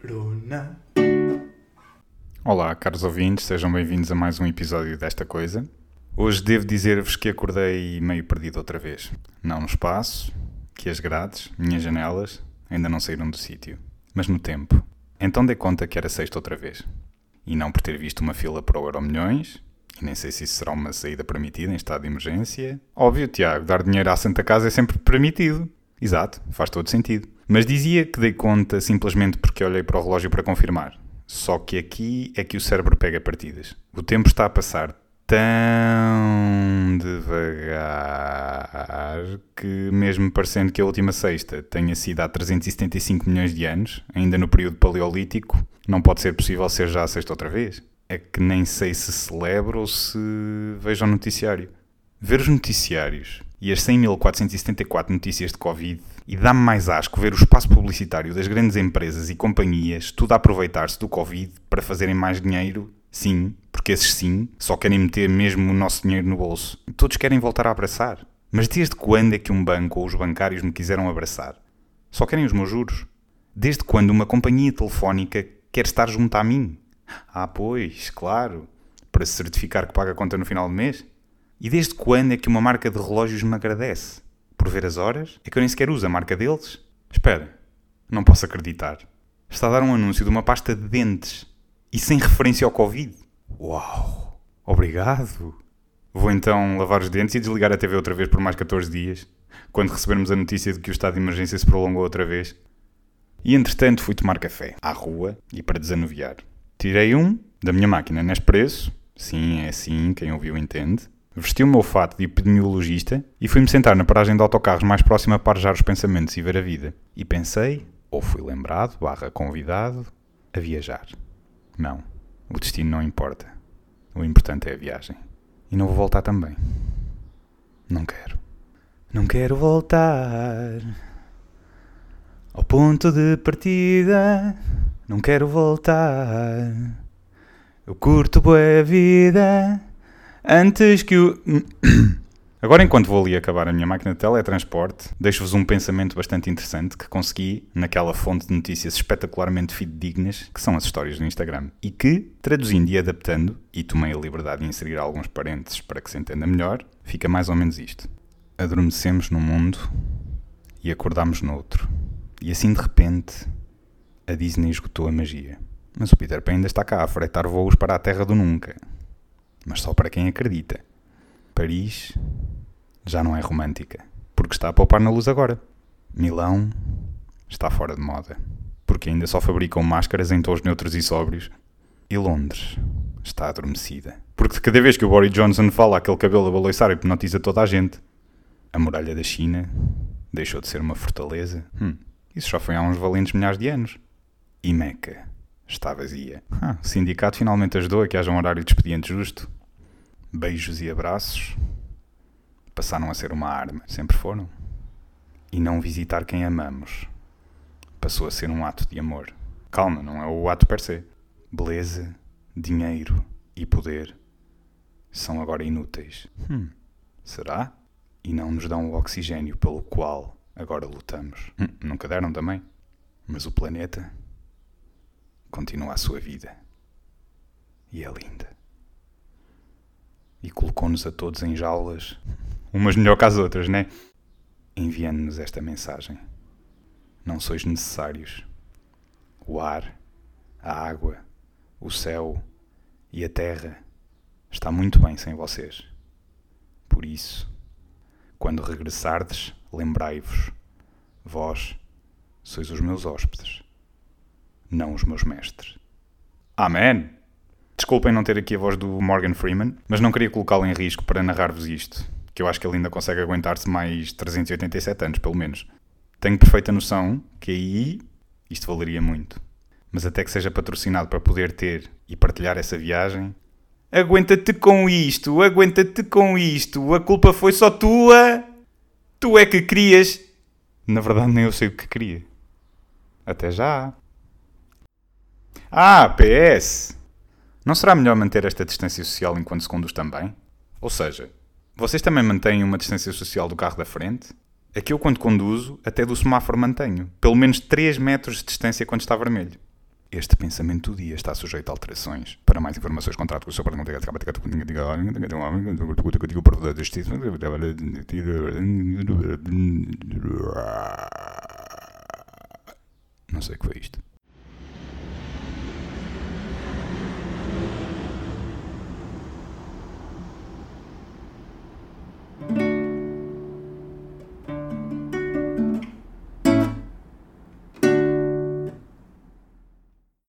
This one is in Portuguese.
Corona. Olá, caros ouvintes, sejam bem-vindos a mais um episódio desta coisa. Hoje devo dizer-vos que acordei meio perdido outra vez. Não no espaço, que as grades, minhas janelas, ainda não saíram do sítio, mas no tempo. Então dei conta que era sexta outra vez. E não por ter visto uma fila para o Euro Milhões, e nem sei se isso será uma saída permitida em estado de emergência. Óbvio, Tiago, dar dinheiro à Santa Casa é sempre permitido. Exato, faz todo sentido. Mas dizia que dei conta simplesmente porque olhei para o relógio para confirmar. Só que aqui é que o cérebro pega partidas. O tempo está a passar tão devagar que, mesmo parecendo que a última sexta tenha sido há 375 milhões de anos, ainda no período paleolítico, não pode ser possível ser já a sexta outra vez. É que nem sei se celebro ou se vejo o noticiário. Ver os noticiários e as 100.474 notícias de Covid e dá-me mais asco ver o espaço publicitário das grandes empresas e companhias tudo a aproveitar-se do Covid para fazerem mais dinheiro. Sim, porque esses sim só querem meter mesmo o nosso dinheiro no bolso. Todos querem voltar a abraçar. Mas desde quando é que um banco ou os bancários me quiseram abraçar? Só querem os meus juros. Desde quando uma companhia telefónica quer estar junto a mim? Ah, pois, claro. Para se certificar que paga a conta no final do mês? E desde quando é que uma marca de relógios me agradece? Por ver as horas? É que eu nem sequer uso a marca deles? Espera, não posso acreditar. Está a dar um anúncio de uma pasta de dentes e sem referência ao Covid. Uau! Obrigado! Vou então lavar os dentes e desligar a TV outra vez por mais 14 dias, quando recebermos a notícia de que o estado de emergência se prolongou outra vez. E entretanto fui tomar café, à rua e para desanuviar. Tirei um da minha máquina Nespresso, sim, é assim, quem ouviu entende, Vesti o meu fato de epidemiologista e fui-me sentar na paragem de autocarros mais próxima para arejar os pensamentos e ver a vida. E pensei, ou fui lembrado, barra convidado, a viajar. Não, o destino não importa. O importante é a viagem. E não vou voltar também. Não quero. Não quero voltar ao ponto de partida. Não quero voltar. Eu curto boa vida Antes que o. Agora, enquanto vou ali acabar a minha máquina de teletransporte, deixo-vos um pensamento bastante interessante que consegui naquela fonte de notícias espetacularmente fidedignas que são as histórias do Instagram e que, traduzindo e adaptando, e tomei a liberdade de inserir alguns parênteses para que se entenda melhor, fica mais ou menos isto: Adormecemos num mundo e acordamos noutro. E assim de repente, a Disney esgotou a magia. Mas o Peter Pan ainda está cá a fretar voos para a Terra do Nunca mas só para quem acredita. Paris já não é romântica, porque está a poupar na luz agora. Milão está fora de moda, porque ainda só fabricam máscaras em tons neutros e sóbrios. E Londres está adormecida, porque cada vez que o Boris Johnson fala aquele cabelo a baloiçar hipnotiza toda a gente. A muralha da China deixou de ser uma fortaleza. Hum, isso já foi há uns valentes milhares de anos. E Meca está vazia. Ah, o sindicato finalmente ajudou a que haja um horário de expediente justo beijos e abraços passaram a ser uma arma, sempre foram. E não visitar quem amamos passou a ser um ato de amor. Calma, não é o ato per se. Beleza, dinheiro e poder são agora inúteis. Hum, será? E não nos dão o oxigênio pelo qual agora lutamos. Hum, nunca deram também. Mas o planeta continua a sua vida. E é linda e colocou-nos a todos em jaulas, umas melhor que as outras, né? Enviando-nos esta mensagem: Não sois necessários. O ar, a água, o céu e a terra está muito bem sem vocês. Por isso, quando regressardes, lembrai-vos: vós sois os meus hóspedes, não os meus mestres. Amém! Desculpem não ter aqui a voz do Morgan Freeman, mas não queria colocá-lo em risco para narrar-vos isto, que eu acho que ele ainda consegue aguentar-se mais 387 anos, pelo menos. Tenho perfeita noção que aí isto valeria muito. Mas até que seja patrocinado para poder ter e partilhar essa viagem. Aguenta-te com isto, aguenta-te com isto, a culpa foi só tua. Tu é que querias. Na verdade, nem eu sei o que queria. Até já. Ah, PS! Não será melhor manter esta distância social enquanto se conduz também? Ou seja, vocês também mantêm uma distância social do carro da frente? É que eu, quando conduzo, até do semáforo mantenho pelo menos 3 metros de distância quando está vermelho. Este pensamento do dia está sujeito a alterações. Para mais informações, contrato com o seu Não sei o que foi isto.